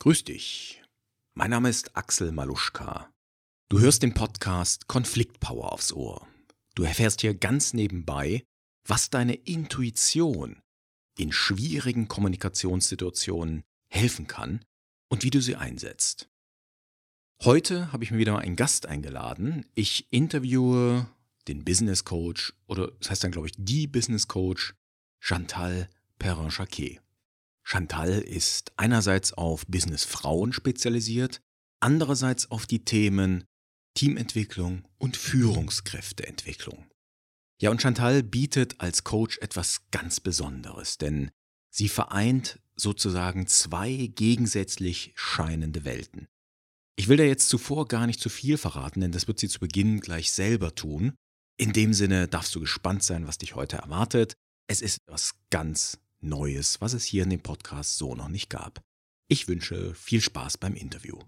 Grüß dich. Mein Name ist Axel Maluschka. Du hörst den Podcast Konfliktpower aufs Ohr. Du erfährst hier ganz nebenbei, was deine Intuition in schwierigen Kommunikationssituationen helfen kann und wie du sie einsetzt. Heute habe ich mir wieder einen Gast eingeladen. Ich interviewe den Business Coach oder das heißt dann glaube ich die Business Coach Chantal Perrin-Jacquet. Chantal ist einerseits auf Business Frauen spezialisiert, andererseits auf die Themen Teamentwicklung und Führungskräfteentwicklung. Ja, und Chantal bietet als Coach etwas ganz Besonderes, denn sie vereint sozusagen zwei gegensätzlich scheinende Welten. Ich will da jetzt zuvor gar nicht zu viel verraten, denn das wird sie zu Beginn gleich selber tun. In dem Sinne darfst du gespannt sein, was dich heute erwartet. Es ist etwas ganz Neues, was es hier in dem Podcast so noch nicht gab. Ich wünsche viel Spaß beim Interview.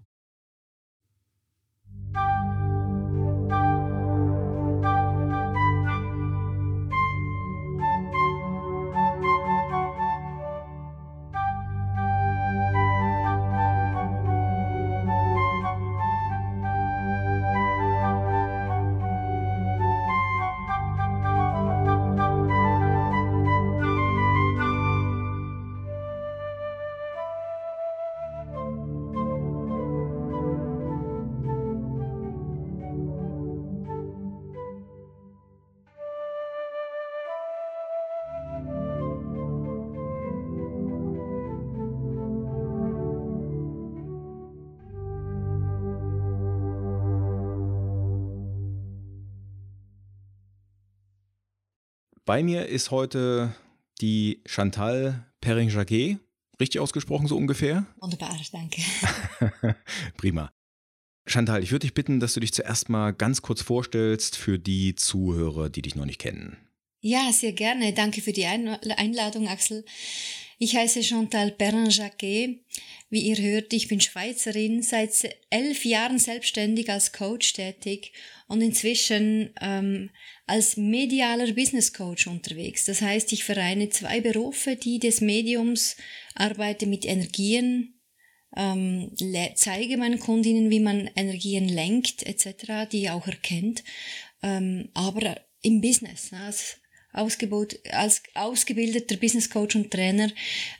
Bei mir ist heute die Chantal Perrin-Jacquet. Richtig ausgesprochen, so ungefähr? Wunderbar, danke. Prima. Chantal, ich würde dich bitten, dass du dich zuerst mal ganz kurz vorstellst für die Zuhörer, die dich noch nicht kennen. Ja, sehr gerne. Danke für die Einladung, Axel. Ich heiße Chantal Perrin-Jacquet. Wie ihr hört, ich bin Schweizerin, seit elf Jahren selbstständig als Coach tätig und inzwischen ähm, als medialer Business Coach unterwegs. Das heißt, ich vereine zwei Berufe, die des Mediums, arbeite mit Energien, ähm, zeige meinen Kundinnen, wie man Energien lenkt etc., die auch erkennt, ähm, aber im Business. Ne, als Ausgebot, als ausgebildeter Business Coach und Trainer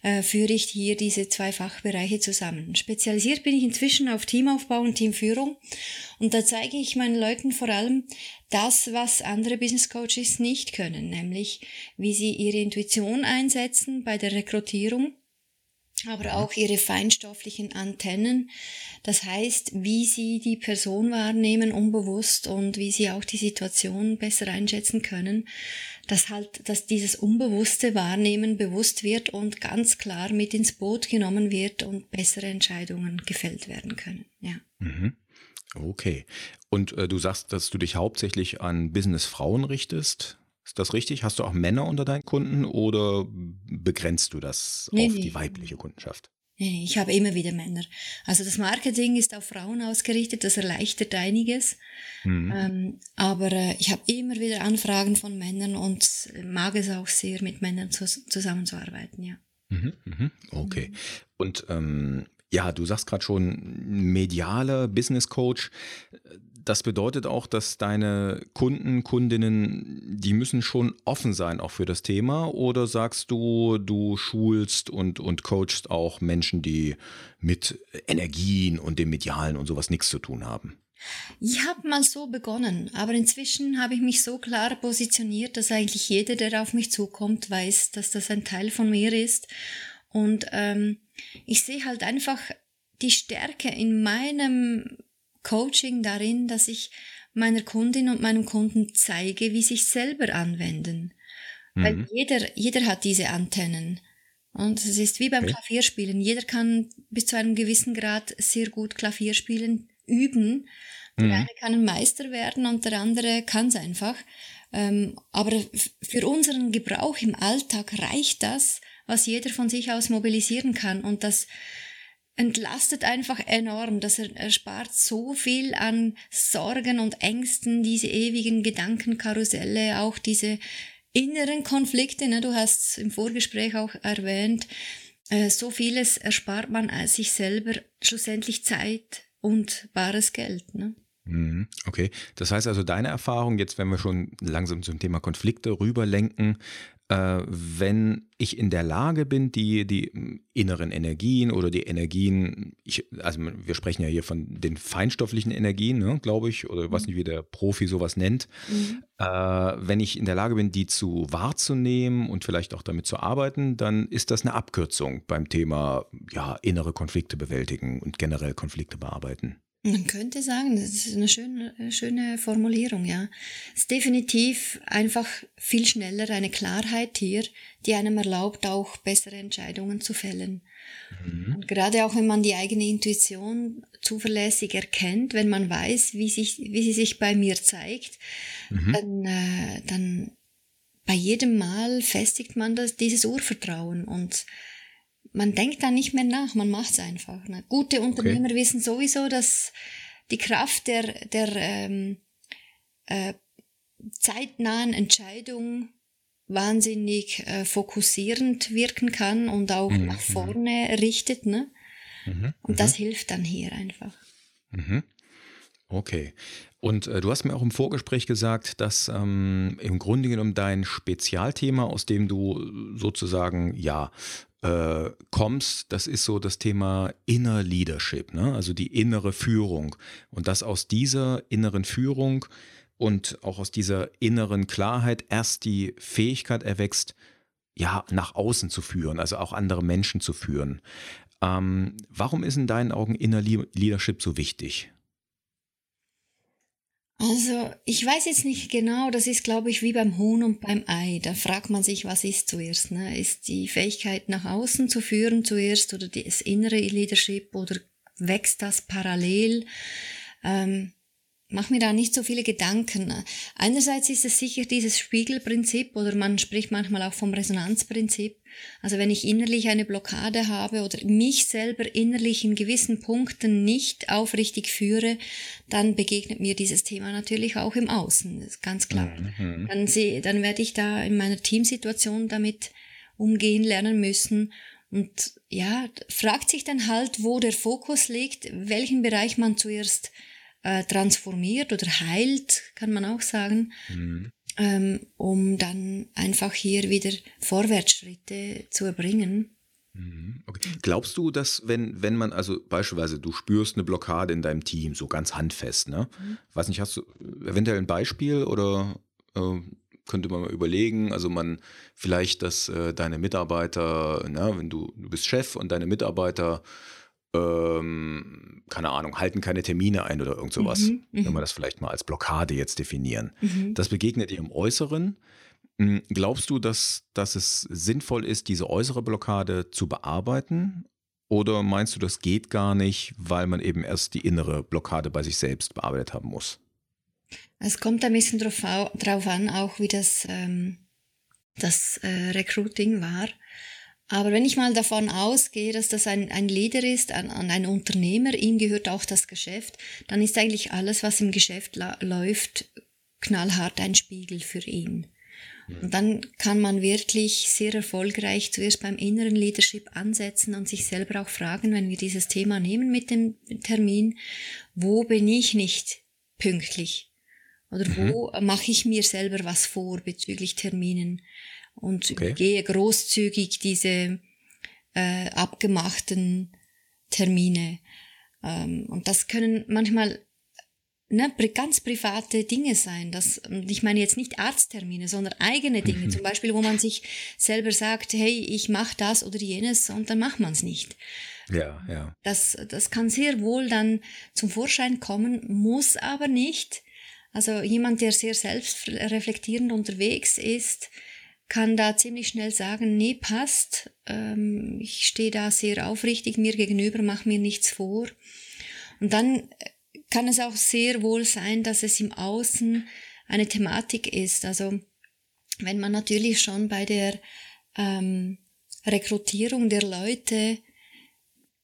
äh, führe ich hier diese zwei Fachbereiche zusammen. Spezialisiert bin ich inzwischen auf Teamaufbau und Teamführung und da zeige ich meinen Leuten vor allem das, was andere Business Coaches nicht können, nämlich wie sie ihre Intuition einsetzen bei der Rekrutierung, aber auch ihre feinstofflichen Antennen. Das heißt, wie sie die Person wahrnehmen, unbewusst und wie sie auch die Situation besser einschätzen können dass halt, dass dieses unbewusste Wahrnehmen bewusst wird und ganz klar mit ins Boot genommen wird und bessere Entscheidungen gefällt werden können. Ja. Mhm. Okay. Und äh, du sagst, dass du dich hauptsächlich an Business-Frauen richtest. Ist das richtig? Hast du auch Männer unter deinen Kunden oder begrenzt du das nee, auf nee. die weibliche Kundenschaft? Ich habe immer wieder Männer. Also das Marketing ist auf Frauen ausgerichtet, das erleichtert einiges. Mhm. Ähm, aber äh, ich habe immer wieder Anfragen von Männern und mag es auch sehr, mit Männern zu, zusammenzuarbeiten, ja. Mhm, mhm. Okay. Und ähm, ja, du sagst gerade schon, medialer Business Coach das bedeutet auch, dass deine Kunden, Kundinnen, die müssen schon offen sein auch für das Thema oder sagst du, du schulst und, und coachst auch Menschen, die mit Energien und dem Medialen und sowas nichts zu tun haben? Ich habe mal so begonnen, aber inzwischen habe ich mich so klar positioniert, dass eigentlich jeder, der auf mich zukommt, weiß, dass das ein Teil von mir ist. Und ähm, ich sehe halt einfach die Stärke in meinem Coaching darin, dass ich meiner Kundin und meinem Kunden zeige, wie sich selber anwenden. Mhm. Weil jeder, jeder hat diese Antennen. Und es ist wie beim okay. Klavierspielen. Jeder kann bis zu einem gewissen Grad sehr gut Klavier spielen, üben. Der mhm. eine kann ein Meister werden und der andere kann es einfach. Ähm, aber für unseren Gebrauch im Alltag reicht das, was jeder von sich aus mobilisieren kann. Und das entlastet einfach enorm. Das erspart so viel an Sorgen und Ängsten, diese ewigen Gedankenkarusselle, auch diese inneren Konflikte. Ne? Du hast im Vorgespräch auch erwähnt, äh, so vieles erspart man als sich selber schlussendlich Zeit und bares Geld. Ne? Mhm, okay, das heißt also deine Erfahrung, jetzt wenn wir schon langsam zum Thema Konflikte rüberlenken, wenn ich in der Lage bin, die, die inneren Energien oder die Energien, ich, also wir sprechen ja hier von den feinstofflichen Energien, ne, glaube ich, oder ich weiß nicht, wie der Profi sowas nennt, mhm. äh, wenn ich in der Lage bin, die zu wahrzunehmen und vielleicht auch damit zu arbeiten, dann ist das eine Abkürzung beim Thema ja, innere Konflikte bewältigen und generell Konflikte bearbeiten. Man könnte sagen, das ist eine schöne, schöne Formulierung, ja. Es ist definitiv einfach viel schneller eine Klarheit hier, die einem erlaubt, auch bessere Entscheidungen zu fällen. Mhm. Und gerade auch wenn man die eigene Intuition zuverlässig erkennt, wenn man weiß, wie, sich, wie sie sich bei mir zeigt, mhm. dann, äh, dann bei jedem Mal festigt man das, dieses Urvertrauen und man denkt da nicht mehr nach, man macht es einfach. Ne? Gute Unternehmer okay. wissen sowieso, dass die Kraft der, der ähm, äh, zeitnahen Entscheidung wahnsinnig äh, fokussierend wirken kann und auch mhm. nach vorne richtet. Ne? Mhm. Und das mhm. hilft dann hier einfach. Mhm. Okay. Und äh, du hast mir auch im Vorgespräch gesagt, dass ähm, im Grunde genommen dein Spezialthema, aus dem du sozusagen ja äh, kommst, das ist so das Thema Inner Leadership, ne? also die innere Führung. Und dass aus dieser inneren Führung und auch aus dieser inneren Klarheit erst die Fähigkeit erwächst, ja, nach außen zu führen, also auch andere Menschen zu führen. Ähm, warum ist in deinen Augen Inner Leadership so wichtig? Also, ich weiß jetzt nicht genau, das ist, glaube ich, wie beim Huhn und beim Ei. Da fragt man sich, was ist zuerst? Ne? Ist die Fähigkeit nach außen zu führen zuerst oder das innere Leadership oder wächst das parallel? Ähm, mach mir da nicht so viele Gedanken. Einerseits ist es sicher dieses Spiegelprinzip oder man spricht manchmal auch vom Resonanzprinzip. Also wenn ich innerlich eine Blockade habe oder mich selber innerlich in gewissen Punkten nicht aufrichtig führe, dann begegnet mir dieses Thema natürlich auch im Außen. Das ist ganz klar. Mhm. Dann, sehe, dann werde ich da in meiner Teamsituation damit umgehen lernen müssen. Und ja, fragt sich dann halt, wo der Fokus liegt, welchen Bereich man zuerst äh, transformiert oder heilt, kann man auch sagen, mhm. ähm, um dann einfach hier wieder Vorwärtsschritte zu erbringen. Mhm. Okay. Glaubst du, dass wenn, wenn man, also beispielsweise du spürst eine Blockade in deinem Team, so ganz handfest, ne? Mhm. Weiß nicht, hast du eventuell ein Beispiel oder äh, könnte man mal überlegen, also man vielleicht, dass äh, deine Mitarbeiter, na, wenn du, du bist Chef und deine Mitarbeiter ähm, keine Ahnung, halten keine Termine ein oder irgend sowas, mhm, wenn wir mhm. das vielleicht mal als Blockade jetzt definieren. Mhm. Das begegnet dir im Äußeren. Hm, glaubst du, dass, dass es sinnvoll ist, diese äußere Blockade zu bearbeiten? Oder meinst du, das geht gar nicht, weil man eben erst die innere Blockade bei sich selbst bearbeitet haben muss? Es kommt ein bisschen drauf, drauf an, auch wie das, ähm, das äh, Recruiting war. Aber wenn ich mal davon ausgehe, dass das ein, ein Leader ist, ein, ein Unternehmer, ihm gehört auch das Geschäft, dann ist eigentlich alles, was im Geschäft läuft, knallhart ein Spiegel für ihn. Und dann kann man wirklich sehr erfolgreich zuerst beim inneren Leadership ansetzen und sich selber auch fragen, wenn wir dieses Thema nehmen mit dem Termin, wo bin ich nicht pünktlich? Oder mhm. wo mache ich mir selber was vor bezüglich Terminen? Und okay. gehe großzügig diese äh, abgemachten Termine. Ähm, und das können manchmal ne, ganz private Dinge sein. Das, ich meine jetzt nicht Arzttermine, sondern eigene Dinge. Zum Beispiel, wo man sich selber sagt, hey, ich mache das oder jenes und dann macht man es nicht. Ja, ja. Das, das kann sehr wohl dann zum Vorschein kommen, muss aber nicht. Also jemand, der sehr selbstreflektierend unterwegs ist, kann da ziemlich schnell sagen, nee, passt, ähm, ich stehe da sehr aufrichtig mir gegenüber, mach mir nichts vor. Und dann kann es auch sehr wohl sein, dass es im Außen eine Thematik ist. Also wenn man natürlich schon bei der ähm, Rekrutierung der Leute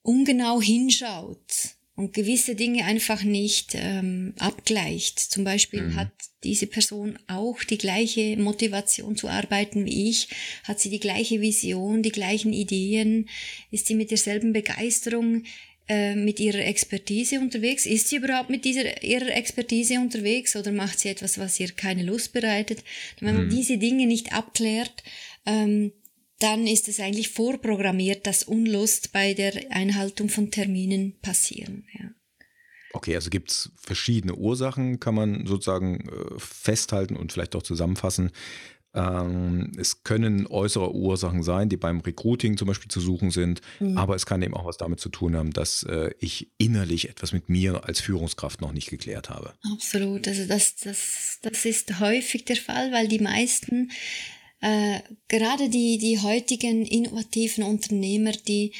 ungenau hinschaut und gewisse Dinge einfach nicht ähm, abgleicht. Zum Beispiel mhm. hat diese Person auch die gleiche Motivation zu arbeiten wie ich, hat sie die gleiche Vision, die gleichen Ideen, ist sie mit derselben Begeisterung äh, mit ihrer Expertise unterwegs? Ist sie überhaupt mit dieser ihrer Expertise unterwegs oder macht sie etwas, was ihr keine Lust bereitet? Wenn man mhm. diese Dinge nicht abklärt, ähm, dann ist es eigentlich vorprogrammiert, dass Unlust bei der Einhaltung von Terminen passieren. Ja. Okay, also gibt es verschiedene Ursachen, kann man sozusagen äh, festhalten und vielleicht auch zusammenfassen. Ähm, es können äußere Ursachen sein, die beim Recruiting zum Beispiel zu suchen sind, mhm. aber es kann eben auch was damit zu tun haben, dass äh, ich innerlich etwas mit mir als Führungskraft noch nicht geklärt habe. Absolut, also das, das, das ist häufig der Fall, weil die meisten äh, gerade die, die heutigen innovativen Unternehmer, die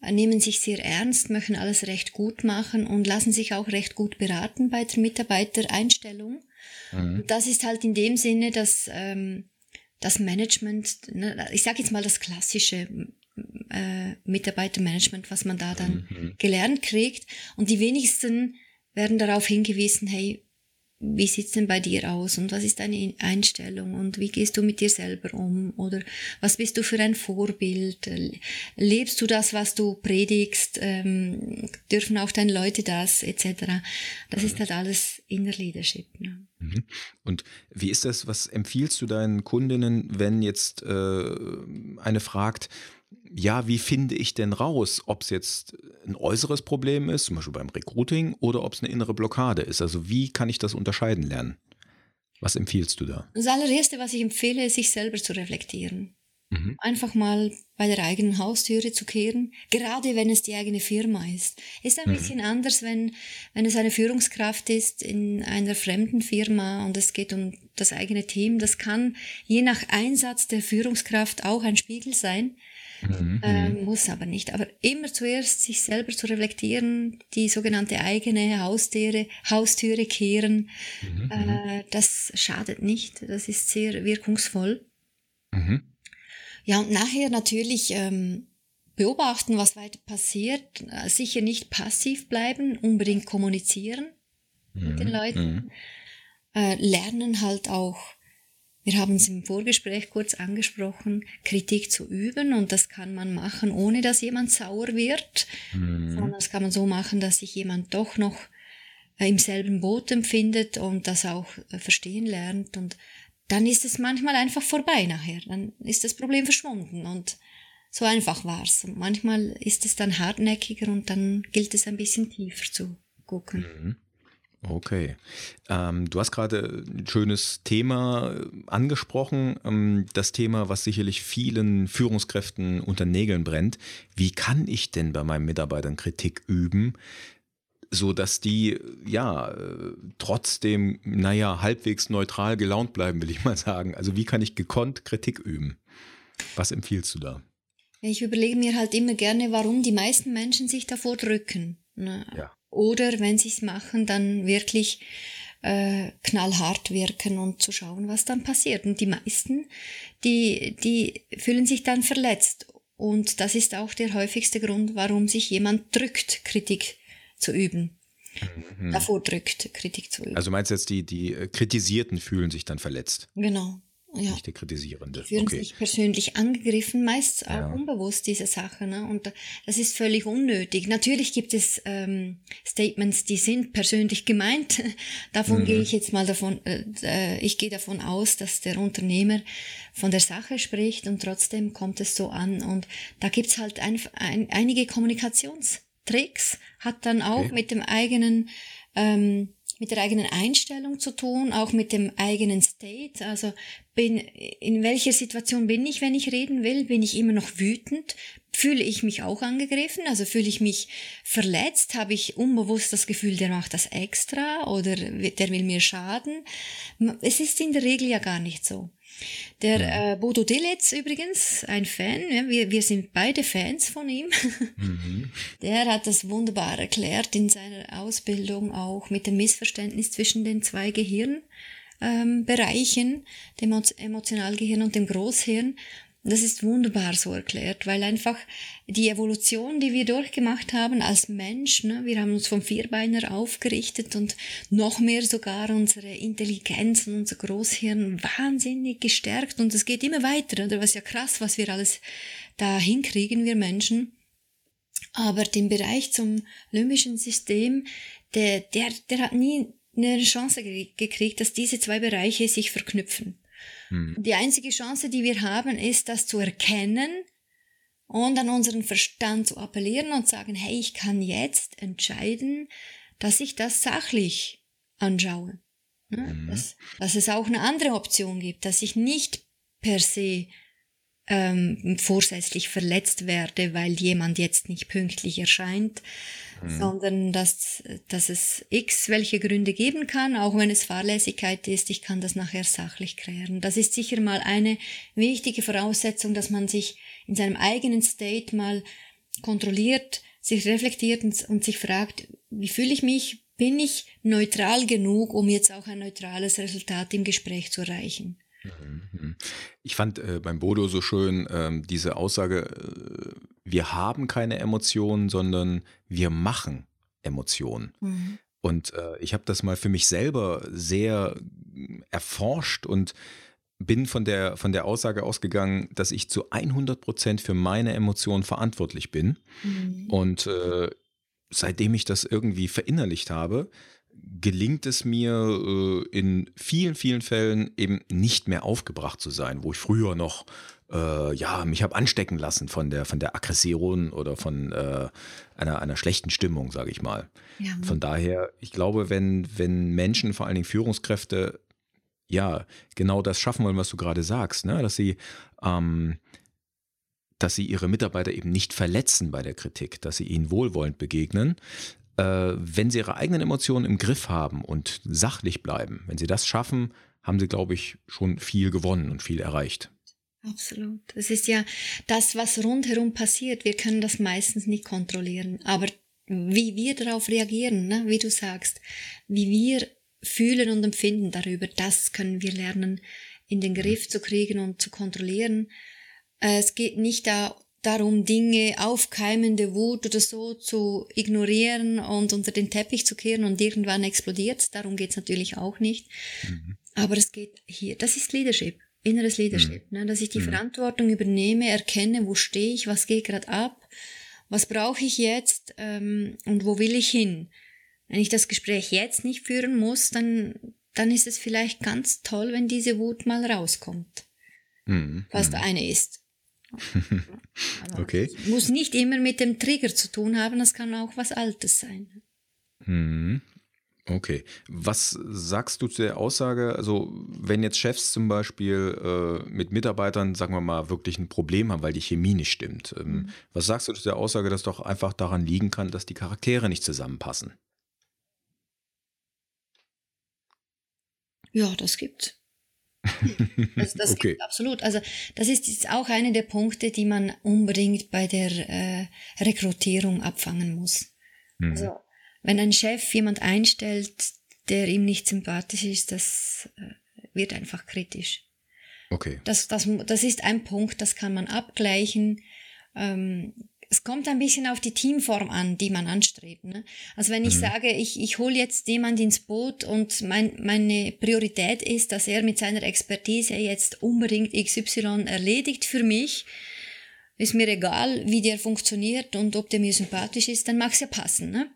nehmen sich sehr ernst, möchten alles recht gut machen und lassen sich auch recht gut beraten bei der Mitarbeitereinstellung. Mhm. Das ist halt in dem Sinne, dass ähm, das Management, ne, ich sage jetzt mal das klassische äh, Mitarbeitermanagement, was man da dann mhm. gelernt kriegt. Und die wenigsten werden darauf hingewiesen, hey, wie sieht's denn bei dir aus und was ist deine Einstellung und wie gehst du mit dir selber um oder was bist du für ein Vorbild? Lebst du das, was du predigst? Ähm, dürfen auch deine Leute das etc. Das ist halt alles Inner Leadership. Ne? Mhm. Und wie ist das? Was empfiehlst du deinen Kundinnen, wenn jetzt äh, eine fragt, ja, wie finde ich denn raus, ob es jetzt ein äußeres Problem ist, zum Beispiel beim Recruiting, oder ob es eine innere Blockade ist? Also wie kann ich das unterscheiden lernen? Was empfiehlst du da? Das allererste, was ich empfehle, ist, sich selber zu reflektieren. Mhm. Einfach mal bei der eigenen Haustüre zu kehren, gerade wenn es die eigene Firma ist. Ist ein mhm. bisschen anders, wenn, wenn es eine Führungskraft ist in einer fremden Firma und es geht um das eigene Team. Das kann je nach Einsatz der Führungskraft auch ein Spiegel sein. Mhm. Ähm, muss aber nicht. Aber immer zuerst sich selber zu reflektieren, die sogenannte eigene Haustüre, Haustüre kehren, mhm. äh, das schadet nicht. Das ist sehr wirkungsvoll. Mhm. Ja, und nachher natürlich ähm, beobachten, was weiter passiert. Äh, sicher nicht passiv bleiben, unbedingt kommunizieren mit den mhm. Leuten. Mhm. Äh, lernen halt auch wir haben es im Vorgespräch kurz angesprochen, Kritik zu üben und das kann man machen, ohne dass jemand sauer wird, mhm. sondern das kann man so machen, dass sich jemand doch noch äh, im selben Boot empfindet und das auch äh, verstehen lernt und dann ist es manchmal einfach vorbei nachher, dann ist das Problem verschwunden und so einfach war's. Und manchmal ist es dann hartnäckiger und dann gilt es ein bisschen tiefer zu gucken. Mhm. Okay. Ähm, du hast gerade ein schönes Thema äh, angesprochen, ähm, das Thema, was sicherlich vielen Führungskräften unter Nägeln brennt. Wie kann ich denn bei meinen Mitarbeitern Kritik üben, so dass die ja äh, trotzdem, naja, halbwegs neutral gelaunt bleiben, will ich mal sagen. Also wie kann ich gekonnt Kritik üben? Was empfiehlst du da? Ich überlege mir halt immer gerne, warum die meisten Menschen sich davor drücken. Ne? Ja. Oder wenn sie es machen, dann wirklich äh, knallhart wirken und zu schauen, was dann passiert. Und die meisten, die, die fühlen sich dann verletzt. Und das ist auch der häufigste Grund, warum sich jemand drückt, Kritik zu üben. Mhm. Davor drückt, Kritik zu üben. Also meinst du jetzt, die, die äh, Kritisierten fühlen sich dann verletzt? Genau. Ja. Nicht der Kritisierende. Die fühlen okay. sich persönlich angegriffen, meist auch ja. unbewusst, diese Sache. Ne? Und das ist völlig unnötig. Natürlich gibt es ähm, Statements, die sind persönlich gemeint. davon mhm. gehe ich jetzt mal davon, äh, äh, ich gehe davon aus, dass der Unternehmer von der Sache spricht und trotzdem kommt es so an. Und da gibt's halt ein, ein, einige Kommunikationstricks, hat dann auch okay. mit dem eigenen ähm, mit der eigenen Einstellung zu tun, auch mit dem eigenen State. Also bin, in welcher Situation bin ich, wenn ich reden will? Bin ich immer noch wütend? Fühle ich mich auch angegriffen? Also fühle ich mich verletzt? Habe ich unbewusst das Gefühl, der macht das extra oder der will mir schaden? Es ist in der Regel ja gar nicht so. Der äh, Bodo Dilletz übrigens, ein Fan, ja, wir, wir sind beide Fans von ihm. Mhm. Der hat das wunderbar erklärt in seiner Ausbildung auch mit dem Missverständnis zwischen den zwei Gehirnbereichen, ähm, dem Emotionalgehirn und dem Großhirn. Das ist wunderbar so erklärt, weil einfach die Evolution, die wir durchgemacht haben als Mensch, ne, wir haben uns vom Vierbeiner aufgerichtet und noch mehr sogar unsere Intelligenz und unser Großhirn wahnsinnig gestärkt und es geht immer weiter, oder? Was ja krass, was wir alles da hinkriegen, wir Menschen. Aber den Bereich zum limbischen System, der, der, der hat nie eine Chance gekriegt, dass diese zwei Bereiche sich verknüpfen. Hm. Die einzige Chance, die wir haben, ist, das zu erkennen und an unseren Verstand zu appellieren und sagen, hey, ich kann jetzt entscheiden, dass ich das sachlich anschaue. Mhm. Dass, dass es auch eine andere Option gibt, dass ich nicht per se ähm, vorsätzlich verletzt werde, weil jemand jetzt nicht pünktlich erscheint, mhm. sondern dass, dass es x welche Gründe geben kann, auch wenn es Fahrlässigkeit ist, ich kann das nachher sachlich klären. Das ist sicher mal eine wichtige Voraussetzung, dass man sich in seinem eigenen State mal kontrolliert, sich reflektiert und, und sich fragt, wie fühle ich mich? Bin ich neutral genug, um jetzt auch ein neutrales Resultat im Gespräch zu erreichen? Mhm, mhm. Ich fand äh, beim Bodo so schön ähm, diese Aussage, äh, wir haben keine Emotionen, sondern wir machen Emotionen. Mhm. Und äh, ich habe das mal für mich selber sehr mm, erforscht und bin von der, von der Aussage ausgegangen, dass ich zu 100 Prozent für meine Emotionen verantwortlich bin. Mhm. Und äh, seitdem ich das irgendwie verinnerlicht habe, gelingt es mir äh, in vielen, vielen Fällen eben nicht mehr aufgebracht zu sein, wo ich früher noch äh, ja, mich habe anstecken lassen von der, von der Aggression oder von äh, einer, einer schlechten Stimmung, sage ich mal. Ja. Von daher, ich glaube, wenn, wenn Menschen, vor allen Dingen Führungskräfte, ja, genau das schaffen wollen, was du gerade sagst, ne? dass sie ähm, dass sie ihre Mitarbeiter eben nicht verletzen bei der Kritik, dass sie ihnen wohlwollend begegnen, wenn sie ihre eigenen Emotionen im Griff haben und sachlich bleiben, wenn sie das schaffen, haben sie, glaube ich, schon viel gewonnen und viel erreicht. Absolut. Es ist ja das, was rundherum passiert. Wir können das meistens nicht kontrollieren. Aber wie wir darauf reagieren, ne? wie du sagst, wie wir fühlen und empfinden darüber, das können wir lernen, in den Griff zu kriegen und zu kontrollieren. Äh, es geht nicht da darum, Dinge, aufkeimende Wut oder so zu ignorieren und unter den Teppich zu kehren und irgendwann explodiert Darum geht's natürlich auch nicht. Mhm. Aber es geht hier, das ist Leadership, inneres Leadership, mhm. ne, dass ich die mhm. Verantwortung übernehme, erkenne, wo stehe ich, was geht gerade ab, was brauche ich jetzt ähm, und wo will ich hin. Wenn ich das Gespräch jetzt nicht führen muss, dann, dann ist es vielleicht ganz toll, wenn diese Wut mal rauskommt. Mhm. Was mhm. der eine ist. Okay. Muss nicht immer mit dem Trigger zu tun haben, das kann auch was Altes sein. Mhm. Okay. Was sagst du zu der Aussage, also wenn jetzt Chefs zum Beispiel äh, mit Mitarbeitern, sagen wir mal, wirklich ein Problem haben, weil die Chemie nicht stimmt, ähm, mhm. was sagst du zu der Aussage, dass doch einfach daran liegen kann, dass die Charaktere nicht zusammenpassen? Ja, das gibt's. Also das okay. absolut. Also das ist auch einer der Punkte, die man unbedingt bei der äh, Rekrutierung abfangen muss. Mhm. Also wenn ein Chef jemand einstellt, der ihm nicht sympathisch ist, das äh, wird einfach kritisch. Okay. Das, das, das ist ein Punkt, das kann man abgleichen. Ähm, es kommt ein bisschen auf die Teamform an, die man anstrebt. Ne? Also wenn ich mhm. sage, ich, ich hole jetzt jemand ins Boot und mein, meine Priorität ist, dass er mit seiner Expertise jetzt unbedingt XY erledigt für mich, ist mir egal, wie der funktioniert und ob der mir sympathisch ist, dann mag es ja passen. Ne?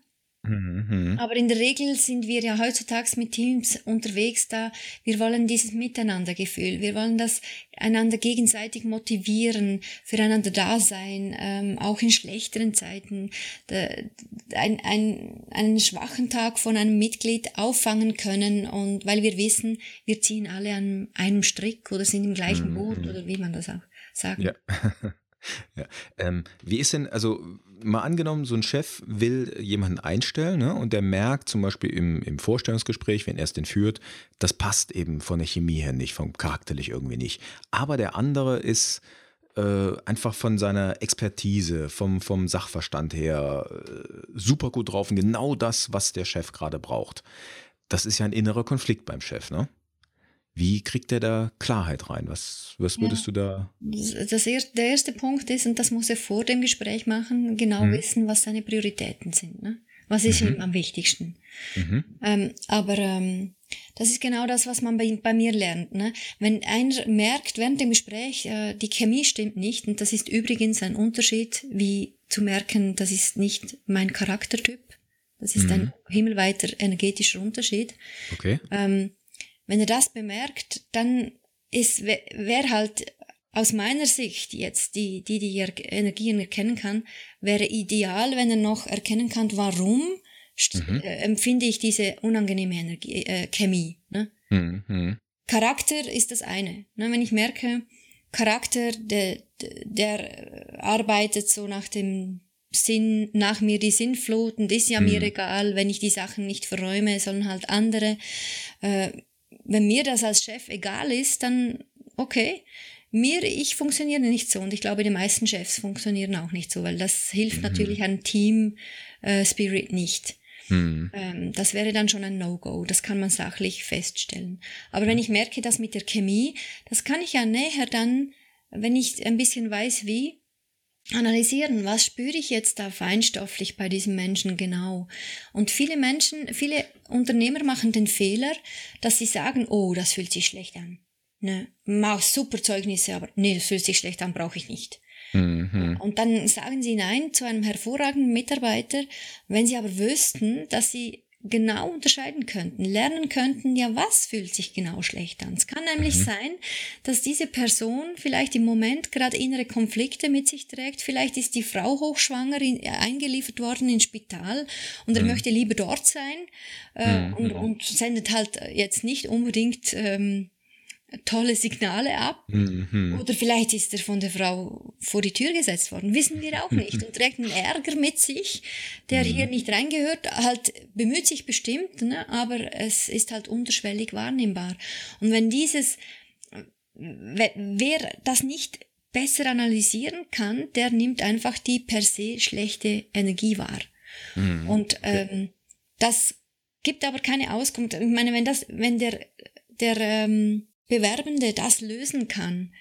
Mhm. Aber in der Regel sind wir ja heutzutage mit Teams unterwegs da. Wir wollen dieses Miteinandergefühl. Wir wollen das einander gegenseitig motivieren, füreinander da sein, ähm, auch in schlechteren Zeiten. ein, ein, einen schwachen Tag von einem Mitglied auffangen können und weil wir wissen, wir ziehen alle an einem Strick oder sind im gleichen mhm. Boot oder wie man das auch sagt. Ja. ja. Ähm, wie ist denn, also mal angenommen, so ein Chef will jemanden einstellen ne, und der merkt zum Beispiel im, im Vorstellungsgespräch, wenn er es denn führt, das passt eben von der Chemie her nicht, vom charakterlich irgendwie nicht. Aber der andere ist äh, einfach von seiner Expertise, vom, vom Sachverstand her äh, super gut drauf und genau das, was der Chef gerade braucht. Das ist ja ein innerer Konflikt beim Chef, ne? Wie kriegt er da Klarheit rein? Was, was würdest ja. du da? Das er, der erste Punkt ist, und das muss er vor dem Gespräch machen, genau hm. wissen, was seine Prioritäten sind. Ne? Was ist mhm. ihm am wichtigsten? Mhm. Ähm, aber ähm, das ist genau das, was man bei, bei mir lernt. Ne? Wenn einer merkt während dem Gespräch, äh, die Chemie stimmt nicht, und das ist übrigens ein Unterschied, wie zu merken, das ist nicht mein Charaktertyp. Das ist mhm. ein himmelweiter energetischer Unterschied. Okay. Ähm, wenn er das bemerkt, dann ist, wer halt aus meiner Sicht jetzt, die, die die Energien erkennen kann, wäre ideal, wenn er noch erkennen kann, warum mhm. äh, empfinde ich diese unangenehme Energie, äh, Chemie. Ne? Mhm. Charakter ist das eine. Ne? Wenn ich merke, Charakter, der, der arbeitet so nach dem Sinn, nach mir die Sinnflut und ist ja mhm. mir egal, wenn ich die Sachen nicht verräume, sondern halt andere. Äh, wenn mir das als Chef egal ist, dann okay. Mir, ich funktioniere nicht so und ich glaube, die meisten Chefs funktionieren auch nicht so, weil das hilft mhm. natürlich einem Team äh, Spirit nicht. Mhm. Ähm, das wäre dann schon ein No-Go. Das kann man sachlich feststellen. Aber wenn ich merke, dass mit der Chemie, das kann ich ja näher dann, wenn ich ein bisschen weiß, wie, analysieren, was spüre ich jetzt da feinstofflich bei diesem Menschen genau. Und viele Menschen, viele Unternehmer machen den Fehler, dass sie sagen, oh, das fühlt sich schlecht an. Ne, mach super Zeugnisse, aber nee, das fühlt sich schlecht an, brauche ich nicht. Mhm. Und dann sagen sie Nein zu einem hervorragenden Mitarbeiter, wenn sie aber wüssten, dass sie genau unterscheiden könnten, lernen könnten, ja, was fühlt sich genau schlecht an. Es kann nämlich mhm. sein, dass diese Person vielleicht im Moment gerade innere Konflikte mit sich trägt. Vielleicht ist die Frau hochschwanger in, äh, eingeliefert worden ins Spital und er mhm. möchte lieber dort sein äh, mhm. und, und sendet halt jetzt nicht unbedingt ähm, tolle Signale ab. Mhm. Oder vielleicht ist er von der Frau vor die Tür gesetzt worden. Wissen wir auch nicht. Und trägt einen Ärger mit sich, der mhm. hier nicht reingehört. Halt bemüht sich bestimmt, ne? aber es ist halt unterschwellig wahrnehmbar. Und wenn dieses, wer das nicht besser analysieren kann, der nimmt einfach die per se schlechte Energie wahr. Mhm. Und ähm, das gibt aber keine Auskunft. Ich meine, wenn das, wenn der der ähm, Bewerbende das lösen kann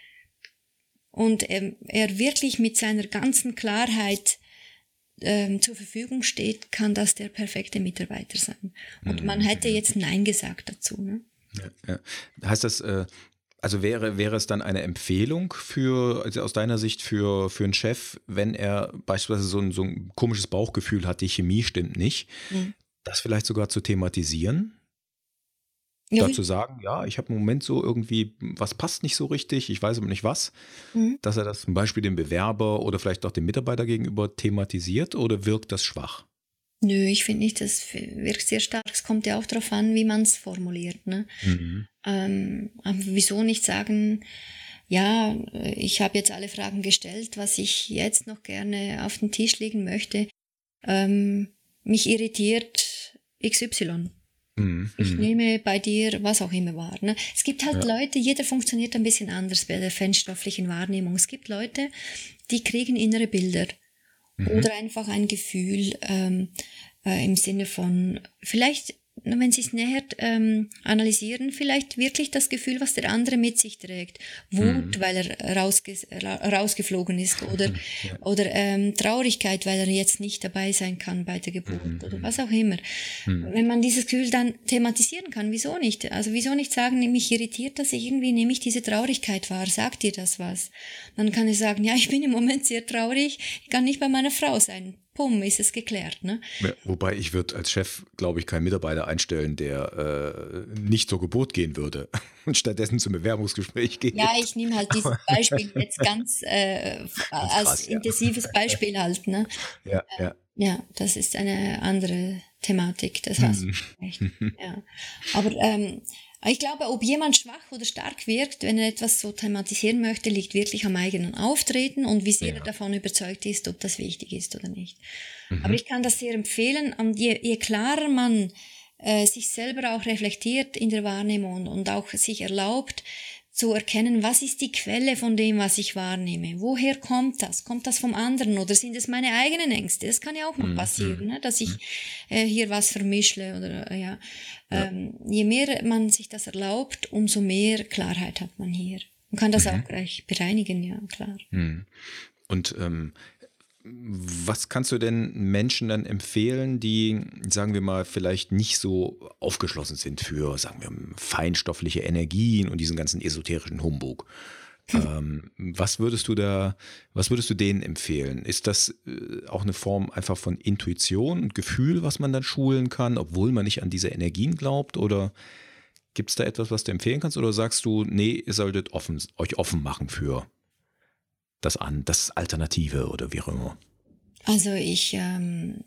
und er, er wirklich mit seiner ganzen Klarheit ähm, zur Verfügung steht, kann das der perfekte Mitarbeiter sein. Und man mhm. hätte jetzt Nein gesagt dazu. Ne? Ja, ja. Heißt das, äh, also wäre, wäre es dann eine Empfehlung für, also aus deiner Sicht für, für einen Chef, wenn er beispielsweise so ein, so ein komisches Bauchgefühl hat, die Chemie stimmt nicht, mhm. das vielleicht sogar zu thematisieren? Ja, dazu sagen, ja, ich habe im Moment so irgendwie, was passt nicht so richtig, ich weiß aber nicht was, mhm. dass er das zum Beispiel dem Bewerber oder vielleicht auch dem Mitarbeiter gegenüber thematisiert oder wirkt das schwach? Nö, ich finde nicht, das wirkt sehr stark. Es kommt ja auch darauf an, wie man es formuliert. Ne? Mhm. Ähm, aber wieso nicht sagen, ja, ich habe jetzt alle Fragen gestellt, was ich jetzt noch gerne auf den Tisch legen möchte. Ähm, mich irritiert XY. Mhm. Ich mhm. nehme bei dir was auch immer wahr. Ne? Es gibt halt ja. Leute, jeder funktioniert ein bisschen anders bei der feinstofflichen Wahrnehmung. Es gibt Leute, die kriegen innere Bilder mhm. oder einfach ein Gefühl ähm, äh, im Sinne von, vielleicht wenn Sie es näher ähm, analysieren, vielleicht wirklich das Gefühl, was der andere mit sich trägt. Wut, mhm. weil er rausge rausgeflogen ist oder, ja. oder ähm, Traurigkeit, weil er jetzt nicht dabei sein kann bei der Geburt mhm. oder was auch immer. Mhm. Wenn man dieses Gefühl dann thematisieren kann, wieso nicht? Also wieso nicht sagen, mich irritiert das irgendwie, nehme ich diese Traurigkeit wahr, sagt dir das was? Dann kann ich sagen, ja, ich bin im Moment sehr traurig, ich kann nicht bei meiner Frau sein pum, ist es geklärt. Ne? Ja, wobei ich würde als Chef, glaube ich, keinen Mitarbeiter einstellen, der äh, nicht zur Geburt gehen würde und stattdessen zum Bewerbungsgespräch geht. Ja, ich nehme halt dieses Beispiel jetzt ganz, äh, als krass, intensives ja. Beispiel halt. Ne? Ja, ja. ja, das ist eine andere Thematik, das hast du recht. Ja. Aber ähm, ich glaube, ob jemand schwach oder stark wirkt, wenn er etwas so thematisieren möchte, liegt wirklich am eigenen Auftreten und wie sehr ja. er davon überzeugt ist, ob das wichtig ist oder nicht. Mhm. Aber ich kann das sehr empfehlen, je, je klarer man äh, sich selber auch reflektiert in der Wahrnehmung und auch sich erlaubt, zu erkennen, was ist die Quelle von dem, was ich wahrnehme? Woher kommt das? Kommt das vom anderen oder sind es meine eigenen Ängste? Das kann ja auch noch mhm. passieren, ne? dass ich mhm. äh, hier was vermischle oder äh, ja. ja. Ähm, je mehr man sich das erlaubt, umso mehr Klarheit hat man hier. Man kann das mhm. auch gleich bereinigen, ja, klar. Mhm. Und ähm, was kannst du denn Menschen dann empfehlen, die, sagen wir mal, vielleicht nicht so aufgeschlossen sind für, sagen wir, feinstoffliche Energien und diesen ganzen esoterischen Humbug? Hm. Ähm, was würdest du da, was würdest du denen empfehlen? Ist das äh, auch eine Form einfach von Intuition und Gefühl, was man dann schulen kann, obwohl man nicht an diese Energien glaubt? Oder gibt es da etwas, was du empfehlen kannst? Oder sagst du, nee, ihr solltet offen, euch offen machen für das an, das Alternative oder wie auch immer? Also ich ähm,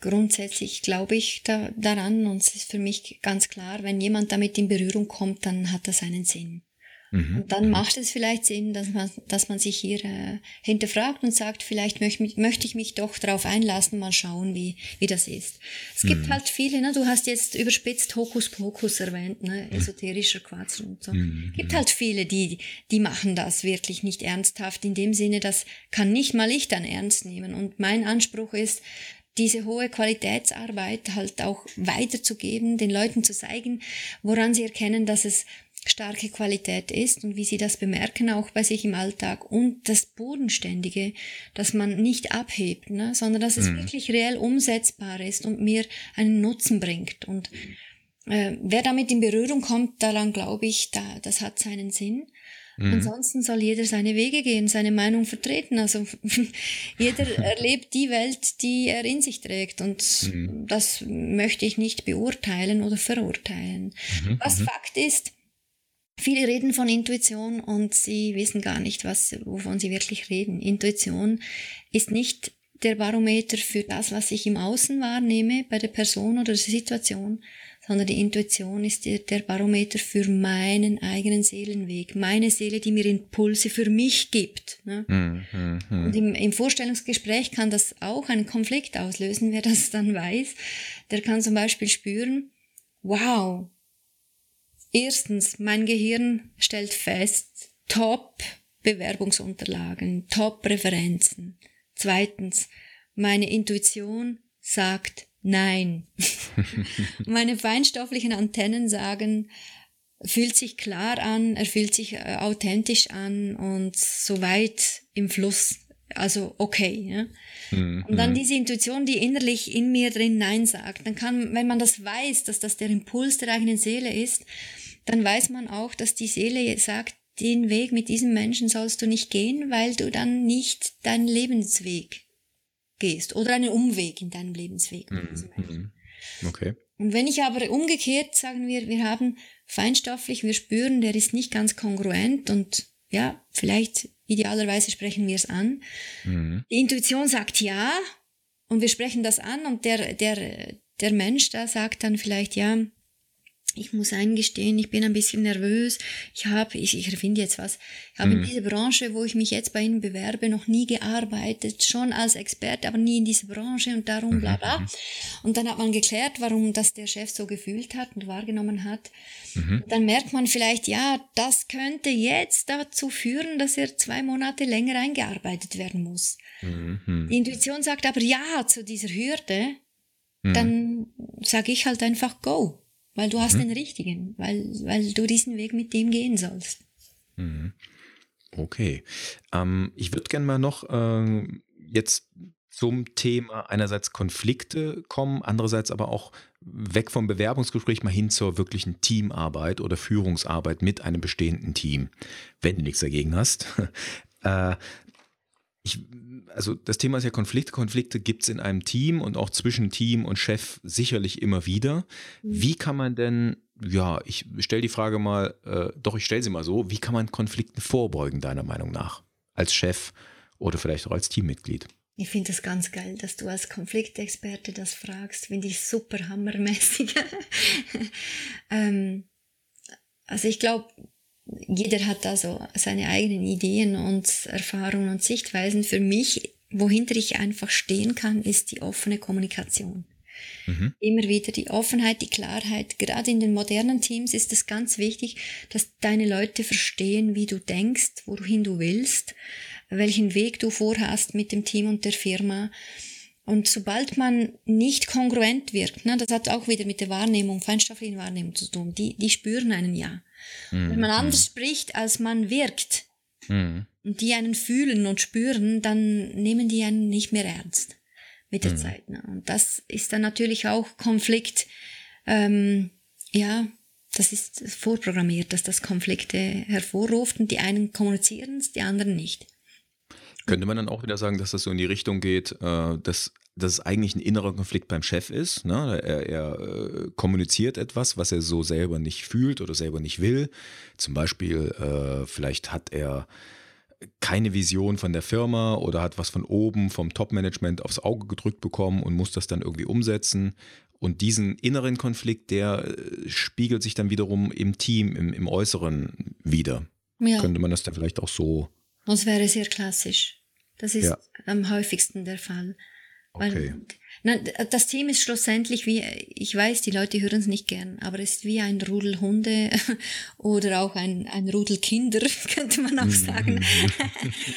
grundsätzlich glaube ich da, daran und es ist für mich ganz klar, wenn jemand damit in Berührung kommt, dann hat das einen Sinn. Mhm. Und dann mhm. macht es vielleicht Sinn, dass man, dass man sich hier äh, hinterfragt und sagt, vielleicht möchte, möchte ich mich doch darauf einlassen, mal schauen, wie, wie das ist. Es mhm. gibt halt viele, ne? du hast jetzt überspitzt Hokuspokus erwähnt, ne? Mhm. esoterischer Quatsch und so. Mhm. gibt halt viele, die, die machen das wirklich nicht ernsthaft, in dem Sinne, das kann nicht mal ich dann ernst nehmen. Und mein Anspruch ist, diese hohe Qualitätsarbeit halt auch weiterzugeben, den Leuten zu zeigen, woran sie erkennen, dass es starke Qualität ist und wie sie das bemerken, auch bei sich im Alltag und das Bodenständige, dass man nicht abhebt, ne, sondern dass es mhm. wirklich reell umsetzbar ist und mir einen Nutzen bringt. Und äh, wer damit in Berührung kommt, daran glaube ich, da, das hat seinen Sinn. Mhm. Ansonsten soll jeder seine Wege gehen, seine Meinung vertreten. Also jeder erlebt die Welt, die er in sich trägt. Und mhm. das möchte ich nicht beurteilen oder verurteilen. Mhm. Was mhm. Fakt ist, Viele reden von Intuition und sie wissen gar nicht, was, wovon sie wirklich reden. Intuition ist nicht der Barometer für das, was ich im Außen wahrnehme bei der Person oder der Situation, sondern die Intuition ist der, der Barometer für meinen eigenen Seelenweg, meine Seele, die mir Impulse für mich gibt. Ne? Mm, mm, mm. Und im, im Vorstellungsgespräch kann das auch einen Konflikt auslösen, wer das dann weiß. Der kann zum Beispiel spüren, wow, Erstens, mein Gehirn stellt fest, top Bewerbungsunterlagen, top Referenzen. Zweitens, meine Intuition sagt Nein. meine feinstofflichen Antennen sagen, fühlt sich klar an, er fühlt sich äh, authentisch an und soweit im Fluss, also okay. Ja? Mhm. Und dann diese Intuition, die innerlich in mir drin Nein sagt, dann kann, wenn man das weiß, dass das der Impuls der eigenen Seele ist, dann weiß man auch, dass die Seele sagt, den Weg mit diesem Menschen sollst du nicht gehen, weil du dann nicht deinen Lebensweg gehst oder einen Umweg in deinem Lebensweg. Mhm. Okay. Und wenn ich aber umgekehrt sagen wir, wir haben feinstofflich, wir spüren, der ist nicht ganz kongruent und ja, vielleicht idealerweise sprechen wir es an. Mhm. Die Intuition sagt ja und wir sprechen das an und der, der, der Mensch da sagt dann vielleicht ja, ich muss eingestehen, ich bin ein bisschen nervös. Ich habe, ich, ich erfinde jetzt was, ich habe mhm. in dieser Branche, wo ich mich jetzt bei Ihnen bewerbe, noch nie gearbeitet, schon als Experte, aber nie in dieser Branche und darum bla bla. Mhm. Und dann hat man geklärt, warum das der Chef so gefühlt hat und wahrgenommen hat. Mhm. Dann merkt man vielleicht, ja, das könnte jetzt dazu führen, dass er zwei Monate länger eingearbeitet werden muss. Mhm. Die Intuition sagt aber ja zu dieser Hürde, mhm. dann sage ich halt einfach go weil du hast mhm. den richtigen, weil, weil du diesen Weg mit dem gehen sollst. Mhm. Okay. Ähm, ich würde gerne mal noch äh, jetzt zum Thema einerseits Konflikte kommen, andererseits aber auch weg vom Bewerbungsgespräch mal hin zur wirklichen Teamarbeit oder Führungsarbeit mit einem bestehenden Team, wenn du nichts dagegen hast. äh, ich also das Thema ist ja Konflikte. Konflikte gibt es in einem Team und auch zwischen Team und Chef sicherlich immer wieder. Mhm. Wie kann man denn, ja, ich stelle die Frage mal, äh, doch ich stelle sie mal so, wie kann man Konflikten vorbeugen, deiner Meinung nach? Als Chef oder vielleicht auch als Teammitglied? Ich finde das ganz geil, dass du als Konfliktexperte das fragst. Finde ich super hammermäßig. ähm, also ich glaube, jeder hat da so seine eigenen Ideen und Erfahrungen und Sichtweisen. Für mich, wohinter ich einfach stehen kann, ist die offene Kommunikation. Mhm. Immer wieder die Offenheit, die Klarheit. Gerade in den modernen Teams ist es ganz wichtig, dass deine Leute verstehen, wie du denkst, wohin du willst, welchen Weg du vorhast mit dem Team und der Firma. Und sobald man nicht kongruent wirkt, ne, das hat auch wieder mit der Wahrnehmung, feinstofflichen Wahrnehmung zu tun, die, die spüren einen ja. Mhm. Wenn man anders mhm. spricht, als man wirkt, mhm. und die einen fühlen und spüren, dann nehmen die einen nicht mehr ernst mit der mhm. Zeit. Ne? Und das ist dann natürlich auch Konflikt, ähm, ja, das ist vorprogrammiert, dass das Konflikte hervorruft und die einen kommunizieren es, die anderen nicht. Könnte man dann auch wieder sagen, dass das so in die Richtung geht, äh, dass, dass es eigentlich ein innerer Konflikt beim Chef ist? Ne? Er, er äh, kommuniziert etwas, was er so selber nicht fühlt oder selber nicht will. Zum Beispiel, äh, vielleicht hat er keine Vision von der Firma oder hat was von oben vom Top-Management aufs Auge gedrückt bekommen und muss das dann irgendwie umsetzen. Und diesen inneren Konflikt, der äh, spiegelt sich dann wiederum im Team, im, im Äußeren wieder. Ja. Könnte man das dann vielleicht auch so das wäre sehr klassisch. Das ist ja. am häufigsten der Fall. Okay. Weil, na, das Team ist schlussendlich wie, ich weiß, die Leute hören es nicht gern, aber es ist wie ein Rudel Hunde oder auch ein, ein Rudel Kinder, könnte man auch sagen.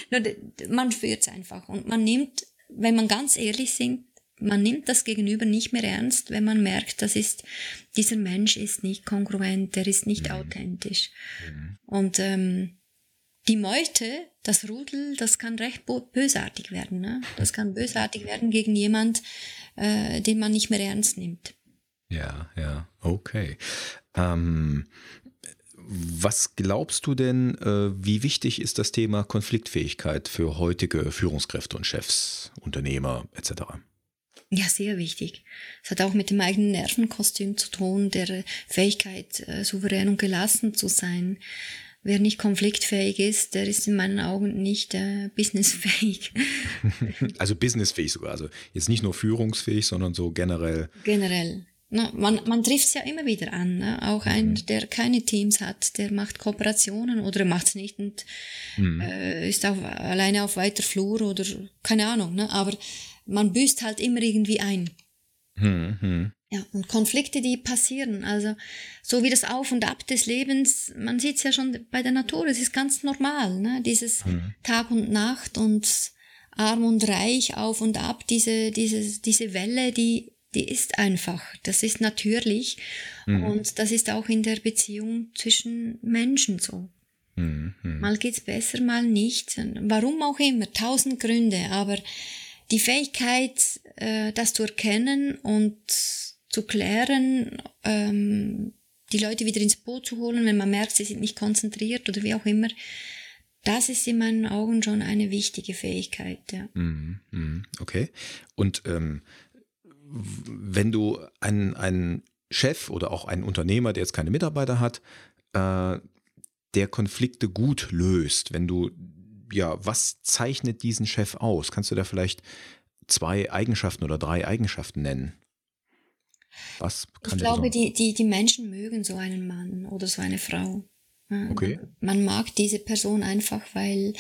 man spürt es einfach und man nimmt, wenn man ganz ehrlich sind, man nimmt das Gegenüber nicht mehr ernst, wenn man merkt, das ist, dieser Mensch ist nicht kongruent, der ist nicht mhm. authentisch. Mhm. Und ähm, die Meute, das Rudel, das kann recht bösartig werden. Ne? Das kann bösartig werden gegen jemand, äh, den man nicht mehr ernst nimmt. Ja, ja, okay. Ähm, was glaubst du denn, äh, wie wichtig ist das Thema Konfliktfähigkeit für heutige Führungskräfte und Chefs, Unternehmer etc.? Ja, sehr wichtig. Es hat auch mit dem eigenen Nervenkostüm zu tun, der Fähigkeit, äh, souverän und gelassen zu sein, wer nicht konfliktfähig ist, der ist in meinen Augen nicht äh, businessfähig. Also businessfähig sogar, also jetzt nicht nur führungsfähig, sondern so generell. Generell. Na, man man trifft es ja immer wieder an. Ne? Auch ein, mhm. der keine Teams hat, der macht Kooperationen oder macht es nicht und mhm. äh, ist auf, alleine auf weiter Flur oder keine Ahnung. Ne? Aber man büßt halt immer irgendwie ein. Mhm. Ja, und Konflikte, die passieren, also so wie das Auf und Ab des Lebens, man sieht es ja schon bei der Natur, es ist ganz normal, ne? dieses mhm. Tag und Nacht und arm und reich, auf und ab, diese, diese, diese Welle, die, die ist einfach, das ist natürlich mhm. und das ist auch in der Beziehung zwischen Menschen so. Mhm. mhm. Mal geht's besser, mal nicht, warum auch immer, tausend Gründe, aber die Fähigkeit, äh, das zu erkennen und zu klären, ähm, die Leute wieder ins Boot zu holen, wenn man merkt, sie sind nicht konzentriert oder wie auch immer. Das ist in meinen Augen schon eine wichtige Fähigkeit. Ja. Mhm, mhm, okay. Und ähm, wenn du einen, einen Chef oder auch einen Unternehmer, der jetzt keine Mitarbeiter hat, äh, der Konflikte gut löst, wenn du, ja, was zeichnet diesen Chef aus? Kannst du da vielleicht zwei Eigenschaften oder drei Eigenschaften nennen? Was kann ich glaube, die, die, die Menschen mögen so einen Mann oder so eine Frau. Okay. Man mag diese Person einfach, weil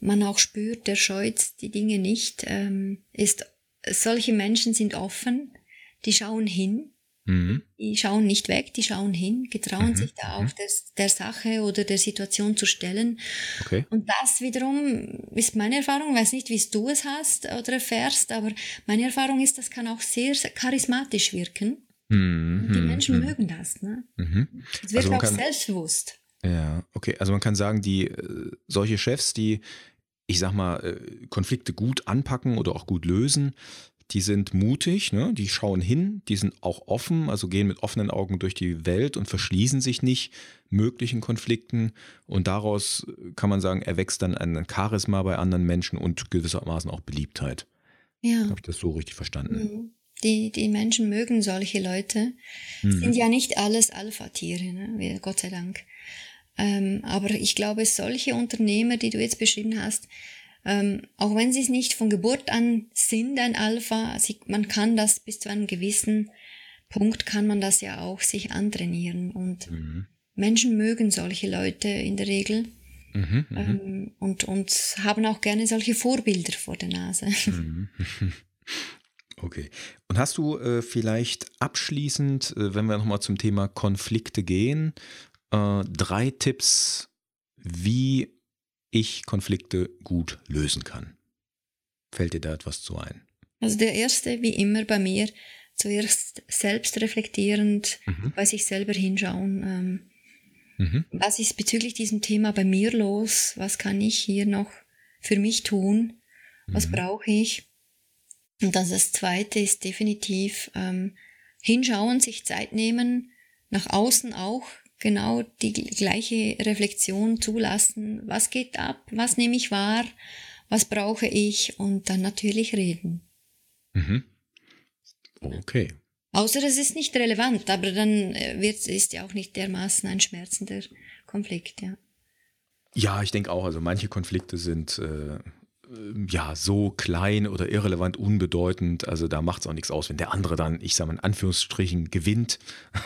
man auch spürt, der scheut die Dinge nicht. Ähm, ist, solche Menschen sind offen, die schauen hin, mhm. die schauen nicht weg, die schauen hin, getrauen mhm. sich da mhm. auf der, Sache oder der Situation zu stellen. Okay. Und das wiederum ist meine Erfahrung, weiß nicht, wie du es hast oder erfährst, aber meine Erfahrung ist, das kann auch sehr charismatisch wirken. Mhm, die Menschen mhm. mögen das. Ne? Mhm. Es wird also auch kann, selbstbewusst. Ja, okay. Also man kann sagen, die äh, solche Chefs, die, ich sag mal, äh, Konflikte gut anpacken oder auch gut lösen, die sind mutig, ne? die schauen hin, die sind auch offen, also gehen mit offenen Augen durch die Welt und verschließen sich nicht möglichen Konflikten. Und daraus kann man sagen, erwächst dann ein Charisma bei anderen Menschen und gewissermaßen auch Beliebtheit. Ja. Habe ich das so richtig verstanden? Mhm. Die, die Menschen mögen solche Leute. Mhm. Sind ja nicht alles Alpha-Tiere, ne? Gott sei Dank. Ähm, aber ich glaube, solche Unternehmer, die du jetzt beschrieben hast, ähm, auch wenn sie es nicht von Geburt an sind, ein Alpha, sie, man kann das bis zu einem gewissen Punkt, kann man das ja auch sich antrainieren. Und mhm. Menschen mögen solche Leute in der Regel. Mhm, mhm. ähm, und, und haben auch gerne solche Vorbilder vor der Nase. Mhm. Okay. Und hast du äh, vielleicht abschließend, äh, wenn wir nochmal zum Thema Konflikte gehen, äh, drei Tipps, wie ich Konflikte gut lösen kann? Fällt dir da etwas zu ein? Also der erste, wie immer bei mir, zuerst selbstreflektierend mhm. bei sich selber hinschauen. Ähm, mhm. Was ist bezüglich diesem Thema bei mir los? Was kann ich hier noch für mich tun? Was mhm. brauche ich? Und dann das zweite ist definitiv ähm, hinschauen, sich Zeit nehmen, nach außen auch genau die gleiche Reflexion zulassen. Was geht ab? Was nehme ich wahr? Was brauche ich? Und dann natürlich reden. Mhm. Okay. Außer es ist nicht relevant, aber dann äh, wird, ist ja auch nicht dermaßen ein schmerzender Konflikt, ja. Ja, ich denke auch. Also manche Konflikte sind äh, ja so klein oder irrelevant, unbedeutend. Also da macht es auch nichts aus, wenn der andere dann, ich sage mal in Anführungsstrichen, gewinnt.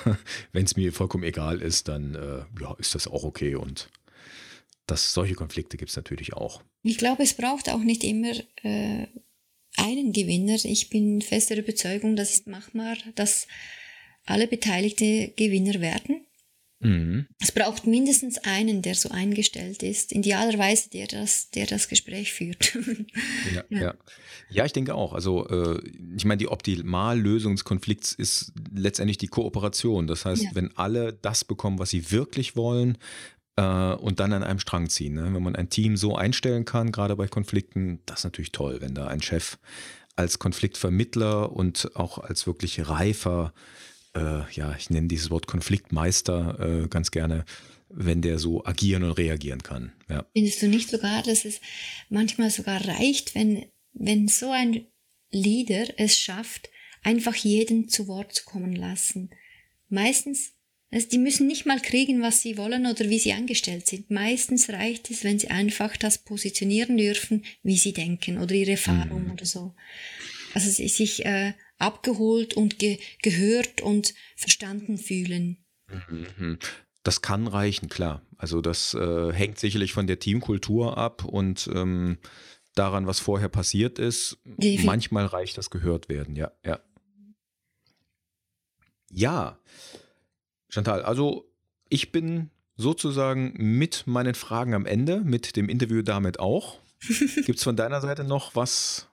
wenn es mir vollkommen egal ist, dann äh, ja, ist das auch okay. Und das, solche Konflikte gibt es natürlich auch. Ich glaube, es braucht auch nicht immer äh, einen Gewinner. Ich bin fester Überzeugung, das ist machbar, dass alle Beteiligte Gewinner werden. Mhm. Es braucht mindestens einen, der so eingestellt ist. Idealerweise der das, der das Gespräch führt. ja, ja. ja, ja. ich denke auch. Also äh, ich meine, die Optimallösung des Konflikts ist letztendlich die Kooperation. Das heißt, ja. wenn alle das bekommen, was sie wirklich wollen, äh, und dann an einem Strang ziehen. Ne? Wenn man ein Team so einstellen kann, gerade bei Konflikten, das ist natürlich toll, wenn da ein Chef als Konfliktvermittler und auch als wirklich reifer, äh, ja, ich nenne dieses Wort Konfliktmeister äh, ganz gerne, wenn der so agieren und reagieren kann. Ja. Findest du nicht sogar, dass es manchmal sogar reicht, wenn, wenn so ein Leader es schafft, einfach jeden zu Wort zu kommen lassen? Meistens also die müssen nicht mal kriegen, was sie wollen oder wie sie angestellt sind. Meistens reicht es, wenn sie einfach das positionieren dürfen, wie sie denken oder ihre Erfahrung mhm. oder so. Also sich äh, abgeholt und ge gehört und verstanden fühlen. Mhm. Das kann reichen, klar. Also das äh, hängt sicherlich von der Teamkultur ab und ähm, daran, was vorher passiert ist. Definitiv. Manchmal reicht das gehört werden, ja, ja. Ja. Chantal, also ich bin sozusagen mit meinen Fragen am Ende, mit dem Interview damit auch. Gibt es von deiner Seite noch was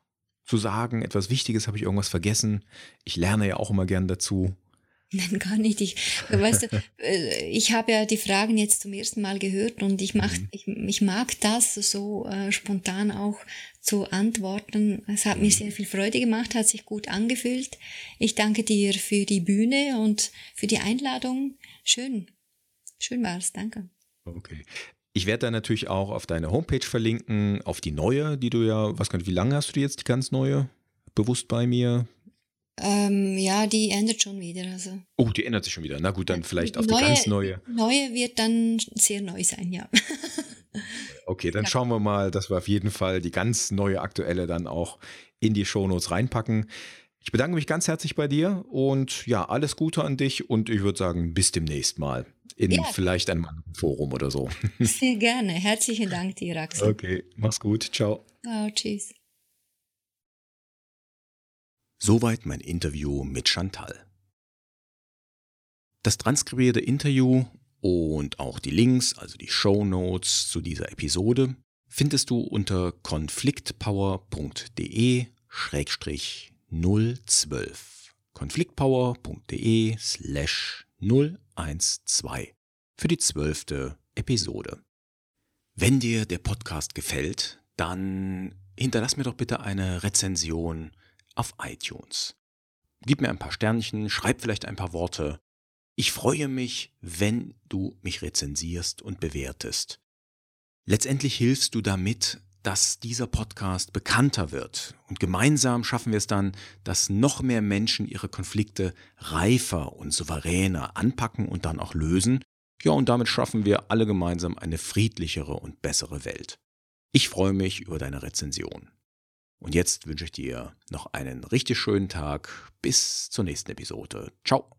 zu sagen, etwas Wichtiges? Habe ich irgendwas vergessen? Ich lerne ja auch immer gern dazu. Nein, gar nicht. Ich, weißt du, äh, ich habe ja die Fragen jetzt zum ersten Mal gehört und ich, mach, mhm. ich, ich mag das so äh, spontan auch zu antworten. Es hat mhm. mir sehr viel Freude gemacht, hat sich gut angefühlt. Ich danke dir für die Bühne und für die Einladung. Schön. Schön war es. Danke. Okay. Ich werde da natürlich auch auf deine Homepage verlinken, auf die neue, die du ja, was kann wie lange hast du die jetzt, die ganz neue? Bewusst bei mir? Ähm, ja, die ändert schon wieder. Also. Oh, die ändert sich schon wieder. Na gut, dann vielleicht auf neue, die ganz neue. Neue wird dann sehr neu sein, ja. okay, dann ja. schauen wir mal, dass wir auf jeden Fall die ganz neue aktuelle dann auch in die Shownotes reinpacken. Ich bedanke mich ganz herzlich bei dir und ja, alles Gute an dich und ich würde sagen, bis demnächst mal in ja. vielleicht einem Forum oder so. Sehr gerne. Herzlichen Dank dir, Axel. Okay, mach's gut. Ciao. Ciao, tschüss. Soweit mein Interview mit Chantal. Das transkribierte Interview und auch die Links, also die Show Notes zu dieser Episode, findest du unter konfliktpower.de-012. konfliktpower.de slash 012 für die zwölfte Episode. Wenn dir der Podcast gefällt, dann hinterlass mir doch bitte eine Rezension auf iTunes. Gib mir ein paar Sternchen, schreib vielleicht ein paar Worte. Ich freue mich, wenn du mich rezensierst und bewertest. Letztendlich hilfst du damit, dass dieser Podcast bekannter wird. Und gemeinsam schaffen wir es dann, dass noch mehr Menschen ihre Konflikte reifer und souveräner anpacken und dann auch lösen. Ja, und damit schaffen wir alle gemeinsam eine friedlichere und bessere Welt. Ich freue mich über deine Rezension. Und jetzt wünsche ich dir noch einen richtig schönen Tag. Bis zur nächsten Episode. Ciao.